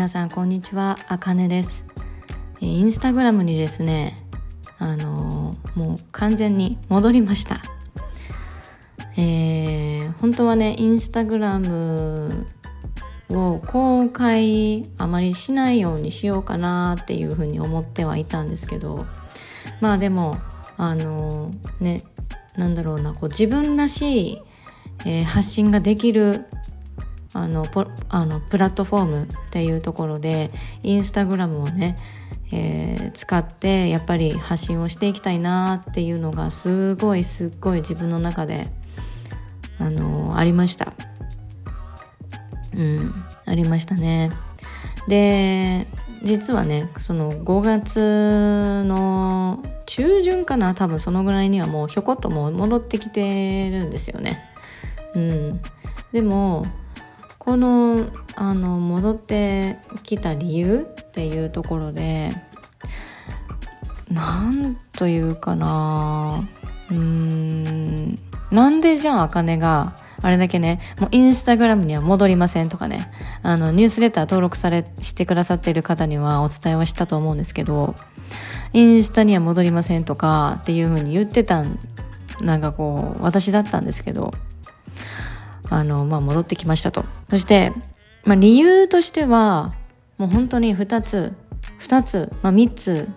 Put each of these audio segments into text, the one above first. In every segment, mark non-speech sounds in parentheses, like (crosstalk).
皆さんこんにちは。あかねです。インスタグラムにですねあのー、もう完全に戻りました。えー、本当はねインスタグラムを公開あまりしないようにしようかなっていうふうに思ってはいたんですけどまあでもあのー、ねなんだろうなこう自分らしい、えー、発信ができるあのポあのプラットフォームっていうところでインスタグラムをね、えー、使ってやっぱり発信をしていきたいなっていうのがすごいすっごい自分の中であのありました。うんありましたね。で実はねその5月の中旬かな多分そのぐらいにはもうひょこっとも戻ってきてるんですよね。うん。でもこのあの戻ってきた理由っていうところでなんというかなうーんなんでじゃああかねがあれだけね、もうインスタグラムには戻りませんとかね、あの、ニュースレター登録され、してくださっている方にはお伝えはしたと思うんですけど、インスタには戻りませんとかっていうふうに言ってた、なんかこう、私だったんですけど、あの、まあ、戻ってきましたと。そして、まあ、理由としては、もう本当に2つ、2つ、まあ、3つ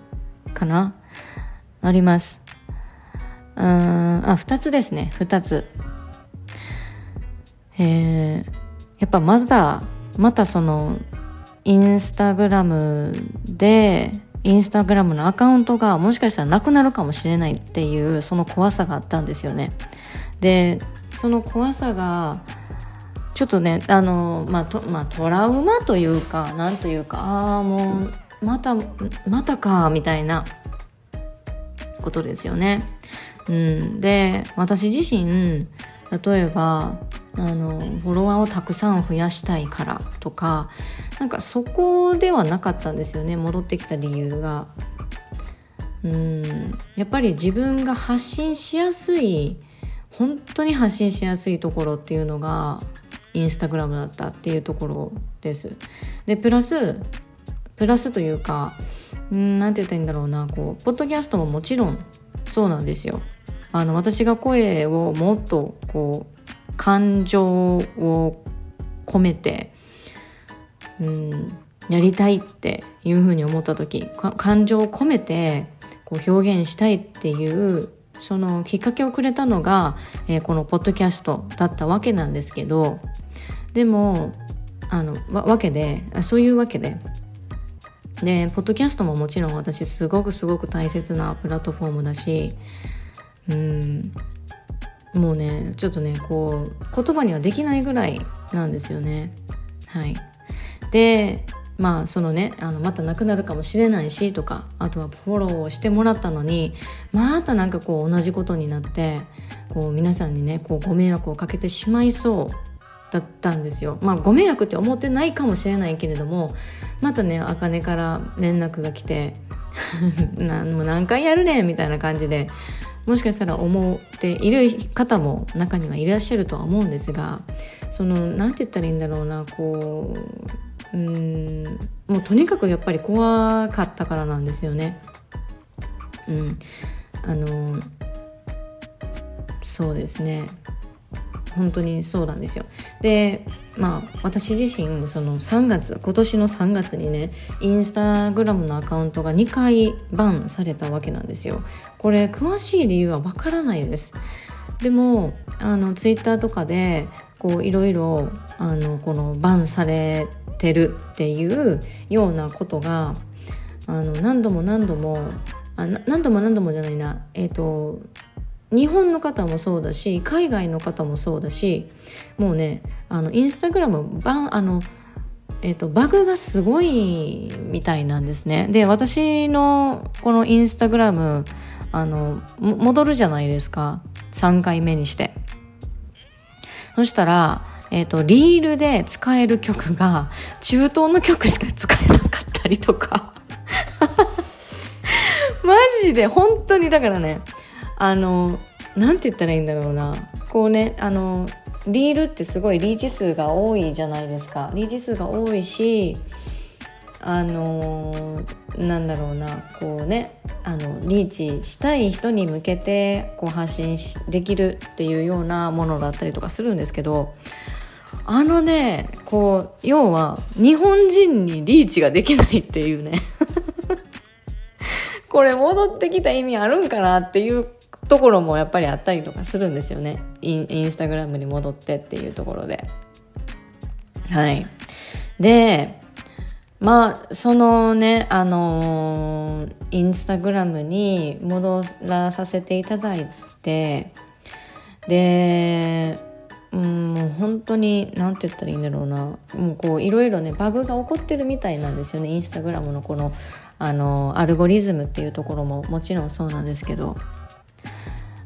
かなあります。うん、あ、2つですね、2つ。えー、やっぱまだ、またその、インスタグラムで、インスタグラムのアカウントがもしかしたらなくなるかもしれないっていうその怖さがあったんですよね。でその怖さがちょっとねあの、まあとまあ、トラウマというかなんというかああもうまたまたかみたいなことですよね。うん、で私自身例えばあのフォロワーをたくさん増やしたいからとかなんかそこではなかったんですよね戻ってきた理由が。うんやっぱり自分が発信しやすい本当に発信しやすいところっていうのがインスタグラムだったっていうところです。でプラスプラスというかんなんて言ったらいいんだろうなこうポッドキャストももちろんそうなんですよ。あの私が声をもっとこう感情を込めて、うん、やりたいっていうふうに思った時感情を込めてこう表現したいっていうそのきっかけをくれたのが、えー、このポッドキャストだったわけなんですけどでもあのわわけでそういうわけで。でポッドキャストももちろん私すごくすごく大切なプラットフォームだしうんもうねちょっとねこう言葉にはできないぐらいなんですよね。はい。でまあそのねあのまたなくなるかもしれないしとかあとはフォローをしてもらったのにまたなんかこう同じことになってこう皆さんにねこうご迷惑をかけてしまいそうだったんですよ。まあご迷惑って思ってないかもしれないけれどもまたねあかねから連絡が来て (laughs) なもう何回やるねみたいな感じでもしかしたら思っている方も中にはいらっしゃるとは思うんですがその何て言ったらいいんだろうなこううんもうとにかくやっぱり怖かったからなんですよね。うん、あのそうですね本当にそうなんですよ。でまあ私自身その3月今年の3月にねインスタグラムのアカウントが2回バンされたわけなんですよ。これ詳しい理由はわからないです。でもあのツイッターとかでこういろいろあのこのバンされてるっていうようなことがあの何度も何度もあ何度も何度もじゃないな。えっ、ー、と日本の方もそうだし海外の方もそうだしもうねあのインスタグラムバあの、えーと、バグがすごいみたいなんですね。で私のこのインスタグラムあの戻るじゃないですか。3回目にして。そしたらえっ、ー、とリールで使える曲が中東の曲しか使えなかったりとか。(laughs) マジで本当にだからねあのなんて言ったらいいんだろうな。こうねあのリールってすごいリーチ数が多いじゃないですか。リーチ数が多いしあのー、なんだろうな。こうねあのリーチしたい人に向けてこう発信できるっていうようなものだったりとかするんですけどあのねこう要は日本人にリーチができないっていうね。(laughs) これ戻ってきた意味あるんかなっていうところもやっぱりあったりとかするんですよね。インインスタグラムに戻ってっていうところで。はい。でまあそのねあのー、インスタグラムに戻らさせていただいてでうんもう本当に何て言ったらいいんだろうな。もうこういろいろねバグが起こってるみたいなんですよね。インスタグラムのこのあのアルゴリズムっていうところももちろんそうなんですけど。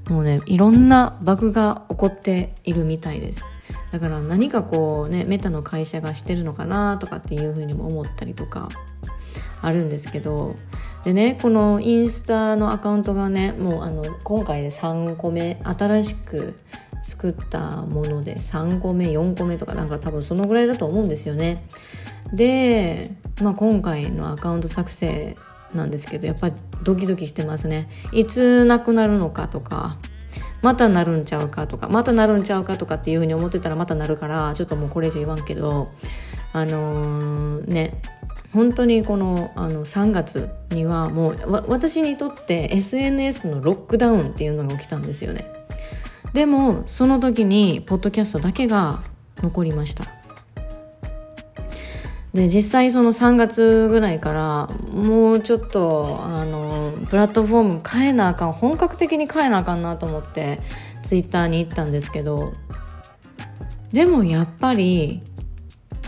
もうねいろんなバグが起こっているみたいです。だから何かこうねメタの会社がしてるのかなとかっていうふうにも思ったりとか。あるんですけどでねこのインスタのアカウントがねもうあの今回で3個目新しく作ったもので3個目4個目とかなんか多分そのぐらいだと思うんですよね。で、まあ、今回のアカウント作成なんですけどやっぱりドキドキしてますね。いつなくなるのかとかまたなるんちゃうかとかまたなるんちゃうかとかっていうふうに思ってたらまたなるからちょっともうこれ以上言わんけどあのー、ね本当にこのあの3月にはもう私にとって SNS のロックダウンっていうのが起きたんですよね。でもその時にポッドキャストだけが残りました。で実際その3月ぐらいからもうちょっとあのプラットフォーム変えなあかん本格的に変えなあかんなと思ってツイッターに行ったんですけどでもやっぱり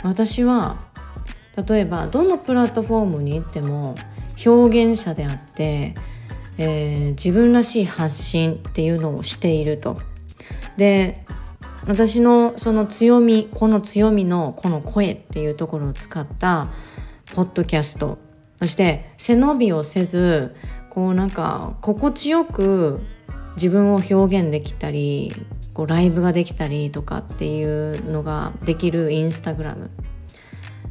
私は例えばどのプラットフォームに行っても表現者であって、えー、自分らしい発信っていうのをしていると。で私のその強みこの強みのこの声っていうところを使ったポッドキャストそして背伸びをせずこうなんか心地よく自分を表現できたりこうライブができたりとかっていうのができるインスタグラム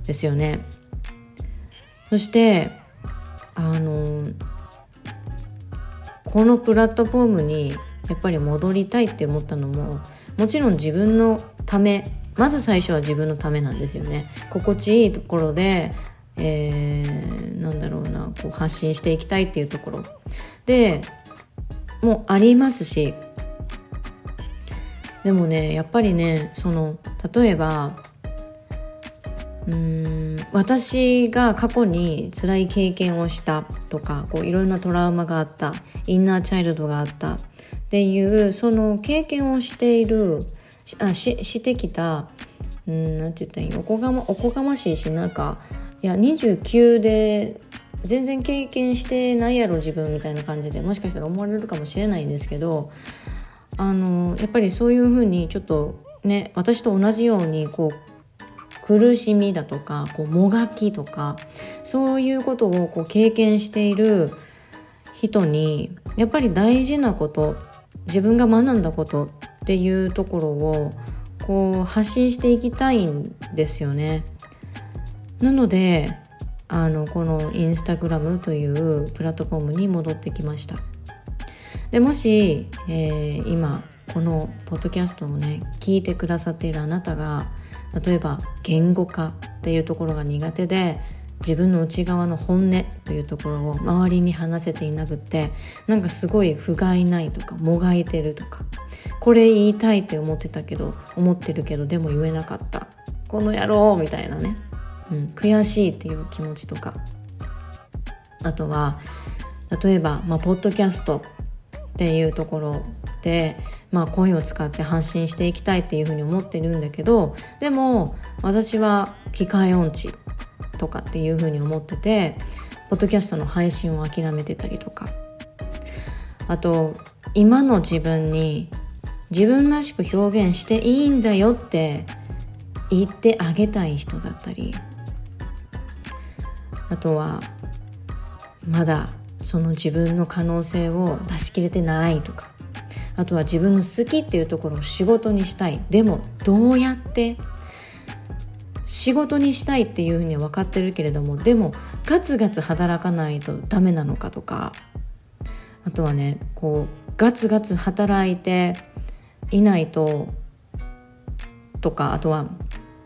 ですよね。そしてあのこのプラットフォームにやっぱり戻りたいって思ったのももちろん自分のためまず最初は自分のためなんですよね。心地いいところで、えー、なんだろうなこう発信していきたいっていうところ。でもありますしでもねやっぱりねその例えばうん私が過去に辛い経験をしたとかこういろんなトラウマがあったインナーチャイルドがあったっていうその経験をしているあししてきたうんなんて言ったらいいおこがまおこがましいしなんかいや29で全然経験してないやろ自分みたいな感じでもしかしたら思われるかもしれないんですけどあのやっぱりそういうふうにちょっとね私と同じようにこう苦しみだとかこうもがきとかそういうことをこう経験している人にやっぱり大事なこと自分が学んだことっていうところをこう発信していきたいんですよね。なのであのこのインスタグラムというプラットフォームに戻ってきました。でもし、えー、今このポッドキャストをね聞いてくださっているあなたが例えば言語化っていうところが苦手で自分の内側の本音というところを周りに話せていなくってなんかすごい不甲斐ないとかもがいてるとかこれ言いたいって思ってたけど思ってるけどでも言えなかった。この野郎みたいなね、うん、悔しいっていう気持ちとか。あとは例えば、まあ、ポッドキャスト。っていうところで、まあ、声を使って発信していきたいっていうふうに思ってるんだけどでも私は機械音痴とかっていうふうに思っててポッドキャストの配信を諦めてたりとか。あと今の自分に自分らしく表現していいんだよって言ってあげたい人だったり。あとはまだその自分の可能性を出し切れてないとか。あとは自分の好きっていうところを仕事にしたい。でもどうやって仕事にしたいっていうふうには分かってるけれどもでもガツガツ働かないとダメなのかとか。あとはねこうガツガツ働いていないととか。あとは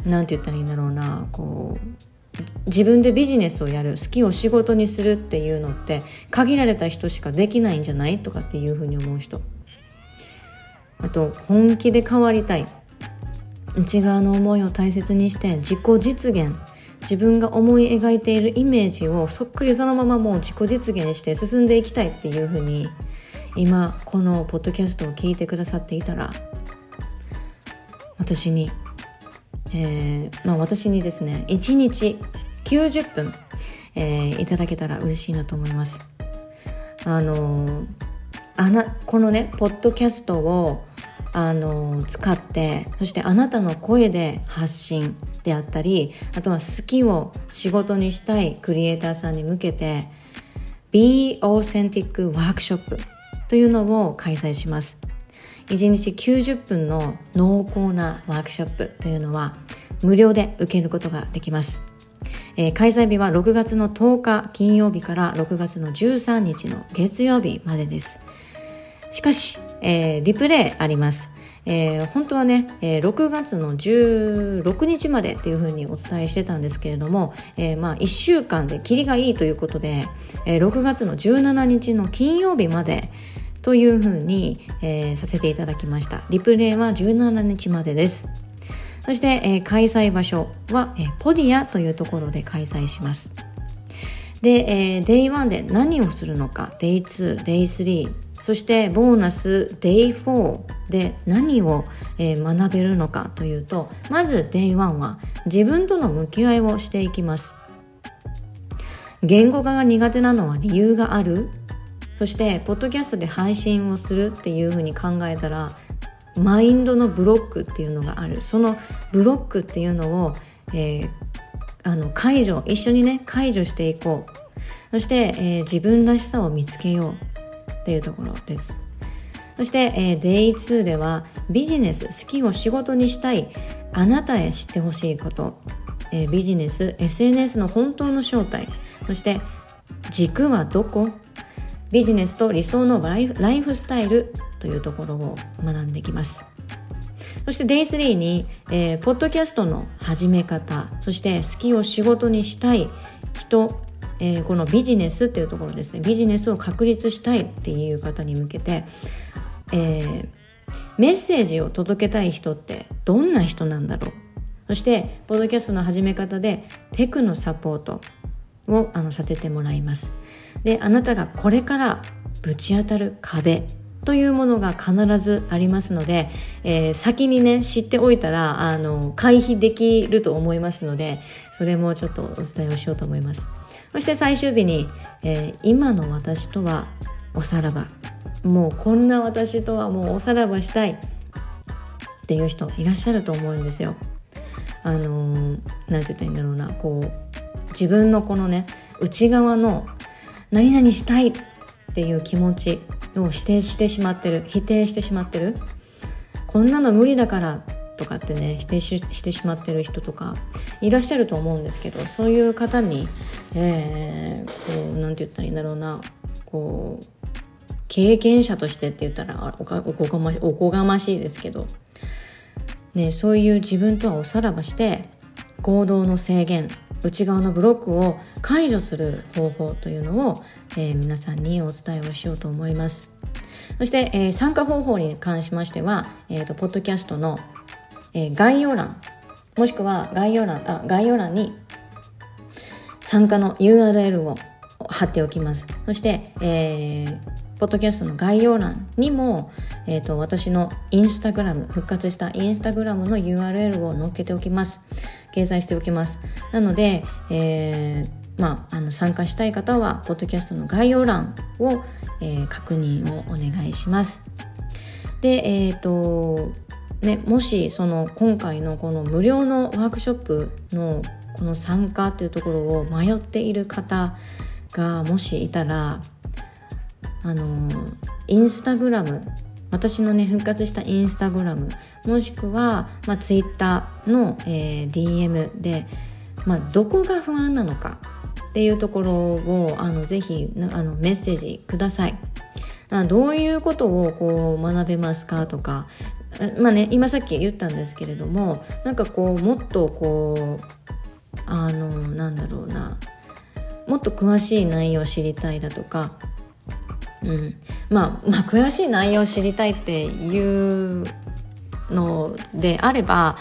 何て言ったらいいんだろうな。こう自分でビジネスをやる好きを仕事にするっていうのって限られた人しかできないんじゃない？とかっていうふうに思う人。あと本気で変わりたい。内側の思いを大切にして自己実現。自分が思い描いているイメージをそっくりそのままもう自己実現して進んでいきたいっていうふうに今このポッドキャストを聞いてくださっていたら私に、えーまあ、私にですね1日90分、えー、いただけたら嬉しいなと思います。あのあなこのねポッドキャストをあの使ってそしてあなたの声で発信であったりあとは好きを仕事にしたいクリエイターさんに向けて Be Authentic Workshop というのを開催します1日90分の濃厚なワークショップというのは無料で受けることができます、えー、開催日は6月の10日金曜日から6月の13日の月曜日までです。しかし、えー、リプレイあります。えー、本当はね、えー、6月の16日までっていうふうにお伝えしてたんですけれども、えー、まあ1週間で切りがいいということで、えー、6月の17日の金曜日までというふうに、えー、させていただきました。リプレイは17日までです。そして、えー、開催場所は、えー、ポディアというところで開催します。で、えー、デイ1で何をするのかデイ2デイ3そしてボーナス Day4 で何を、えー、学べるのかというとまず Day1 は自分との向き合いをしていきます。言語化が苦手なのは理由がある。そしてポッドキャストで配信をするっていうふうに考えたらマインドのブロックっていうのがある。そのブロックっていうのを、えー、あの解除一緒にね解除していこう。そして、えー、自分らしさを見つけようっていうところです。そして、えー、Day2 ではビジネス好きを仕事にしたいあなたへ知ってほしいこと、えー、ビジネス SNS の本当の正体。そして軸はどこ？ビジネスと理想のライフスタイルというところを学んできます。そして Day3 に、えー、ポッドキャストの始め方そして好きを仕事にしたい人えー、このビジネスっていうところですね。ビジネスを確立したいっていう方に向けて、えー、メッセージを届けたい人ってどんな人なんだろう。そしてポッドキャストの始め方でテクのサポートをあのさせてもらいます。であなたがこれからぶち当たる壁というものが必ずありますので、えー、先にね知っておいたらあの回避できると思いますのでそれもちょっとお伝えをしようと思います。そして最終日に、えー、今の私とはおさらば。もうこんな私とはもうおさらばしたいっていう人いらっしゃると思うんですよ。あのー、て言ったらいいんだろうな。こう自分のこのね内側の何々したいっていう気持ちを否定してしまってる否定してしまってる。こんなの無理だからとかってね否定してしまってる人とかいらっしゃると思うんですけどそういう方にえー、こうなんて言ったらいいんだろうな。こう経験者としてって言ったらおこがまおこがましいですけど、ね、そういう自分とはおさらばして行動の制限内側のブロックを解除する方法というのを、えー、皆さんにお伝えをしようと思います。そして、えー、参加方法に関しましては、えーと、ポッドキャストの、えー、概要欄もしくは概要欄あ概要欄に参加の URL を貼っておきます。そして、えー、ポッドキャストの概要欄にも、えーと、私のインスタグラム復活したインスタグラムの URL を載っけておきます。掲載しておきます。なので、えー、まあ、あの参加したい方はポッドキャストの概要欄を、えー、確認をお願いします。でえっ、ー、とねもしその今回のこの無料のワークショップのこの参加というところを迷っている方がもしいたらあのインスタグラム私のね復活したインスタグラムもしくは、まあ、ツイッターの、えー、DM で、まあ、どこが不安なのかっていうところをあのぜひあのメッセージください。あどういうことをこう学べますかとか。まあね今さっき言ったんですけれどもなんかこうもっとこうあのなんだろうな。もっと詳しい内容を知りたいだとか。うん、まあ、(laughs) まあ詳しい内容を知りたいっていうのであれば、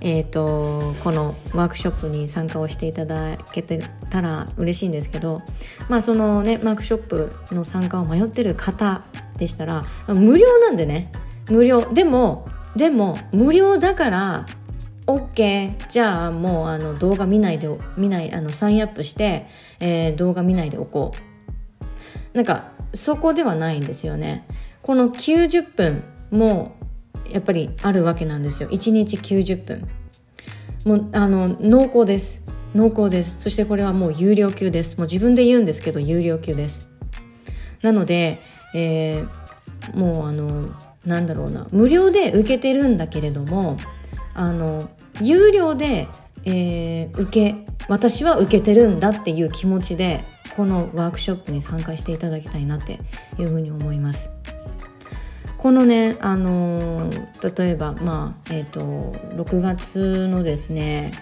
えーと、このワークショップに参加をしていただけてたら嬉しいんですけど、まあそのね、ワークショップの参加を迷ってる方でしたら無料なんでね。無料。でもでも無料だから OK じゃあもうあの動画見ないで見ないあのサインアップして、えー、動画見ないでおこう。なんかそこではないんですよね。この90分もやっぱりあるわけなんですよ。1日90分。もうあの濃厚です。濃厚です。そしてこれはもう有料級です。もう自分で言うんですけど有料級です。なので、えー、もうあのなんだろうな。無料で受けてるんだけれどもあの有料で、えー、受け私は受けてるんだっていう気持ちでこのワークショップに参加していただきたいなっていうふうに思います。このね、あのー、例えば、まあ、えっ、ー、と、6月のですね、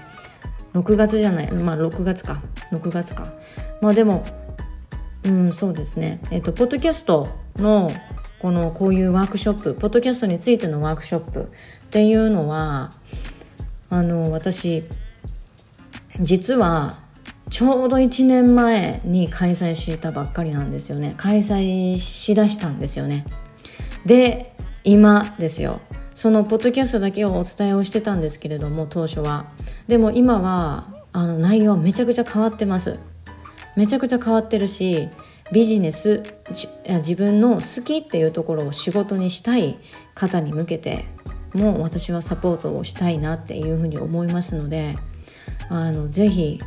6月じゃない、まあ、6月か、6月か。まあ、でも、うん、そうですね、えっ、ー、と、ポッドキャストの、この、こういうワークショップ、ポッドキャストについてのワークショップっていうのは、あの、私、実は、ちょうど1年前に開催したばっかりなんですよね。開催しだしたんですよね。で今ですよそのポッドキャストだけをお伝えをしてたんですけれども当初はでも今はあの内容めちゃくちゃ変わってますめちゃくちゃ変わってるしビジネス自分の好きっていうところを仕事にしたい方に向けても私はサポートをしたいなっていうふうに思いますのであのぜひ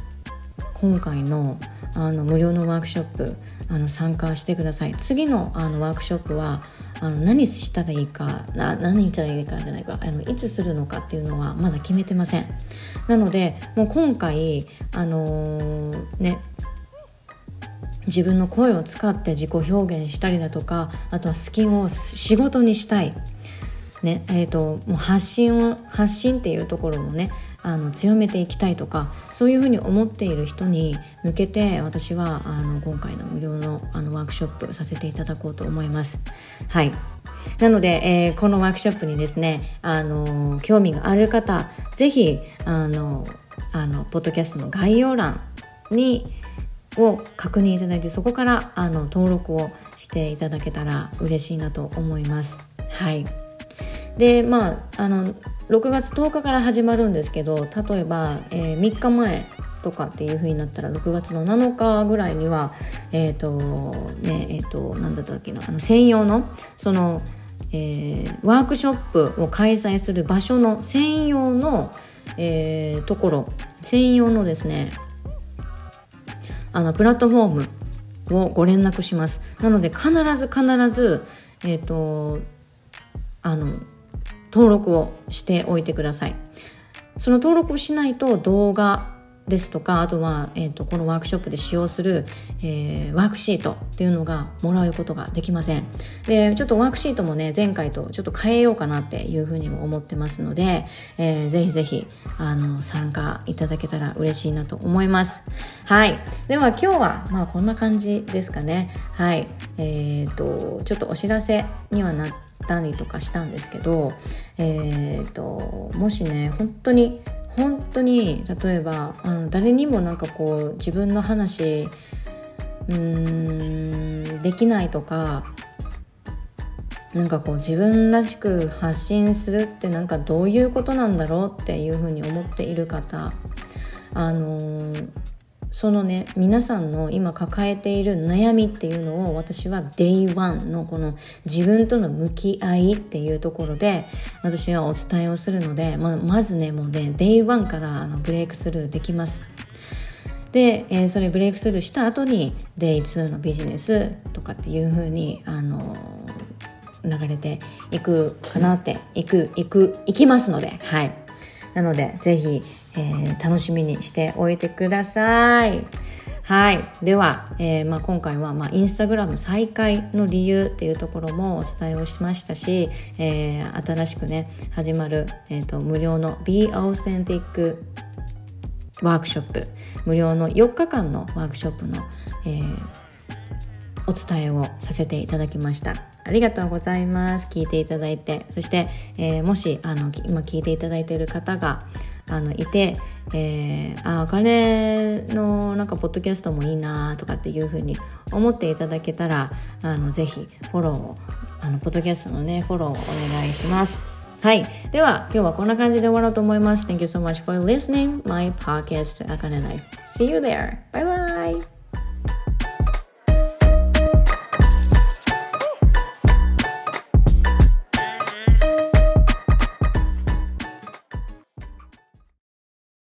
今回のあの無料のワークショップあの参加してください。次のあのワークショップはあの何したらいいかな何したらいいかじゃないかあのいつするのかっていうのはまだ決めてません。なのでもう今回あのー、ね自分の声を使って自己表現したりだとかあとはスキンを仕事にしたい。ねえーと、もう発信を発信っていうところもねあの強めていきたいとかそういうふうに思っている人に向けて私はあの今回の無料のあのワークショップさせていただこうと思います。はいなので、えー、このワークショップにですね、あの興味がある方ぜひあのあのポッドキャストの概要欄にを確認いただいてそこからあの登録をしていただけたら嬉しいなと思います。はいでまああの6月10日から始まるんですけど例えば、えー、3日前とかっていう風になったら6月の7日ぐらいにはえっ、ー、とねえっ、ー、と何だったっけなあの専用のその、えー、ワークショップを開催する場所の専用の、え、ところ専用のですねあのプラットフォームをご連絡します。なので必ず必ずえっ、とあの登録をしておいてください。その登録をしないと動画ですとかあとは、えーと、このワークショップで使用する、えー、ワークシートっていうのがもらうことができません。でちょっとワークシートもね前回とちょっと変えようかなっていうふうにも思ってますので、えー、ぜひぜひあの参加いただけたら嬉しいなと思います。はい。では今日はまあこんな感じですかね。はい。えっ、ー、とちょっとお知らせにはなってったりとかしたんですけど、えーと、もしね本当に本当に例えば、うん、誰にもなんかこう自分の話うんできないとかなんかこう自分らしく発信するってなんかどういうことなんだろうっていうふうに思っている方あのー、そのね皆さんの今抱えている悩みっていうのを私は Day1 のこの自分との向き合いっていうところで私はお伝えをするのでままずねもうね Day1 からあのブレイクスルーできます。で、えー、それブレイクスルーした後に Day2 のビジネスとかっていう風にあの流れていくかなっていくいくいきますのではいなのでぜひ、えー、楽しみにしておいてくださいはい。では、えーまあ、今回は、まあ、インスタグラム再開の理由っていうところもお伝えをしましたし、えー、新しくね、始まる、えーと、無料の Be Authentic ワークショップ、無料の4日間のワークショップの、えー、お伝えをさせていただきました。ありがとうございます。聞いていただいて。そして、えー、もし、あの、今聞いていただいている方が、あの、いて、えー、あ、あ金の、なんか、ポッドキャストもいいなとかっていうふうに思っていただけたら、あの、ぜひ、フォローを、あの、ポッドキャストのね、フォローをお願いします。はい。では、今日はこんな感じで終わろうと思います。Thank you so much for listening my podcast, Akane Life. See you there. Bye bye!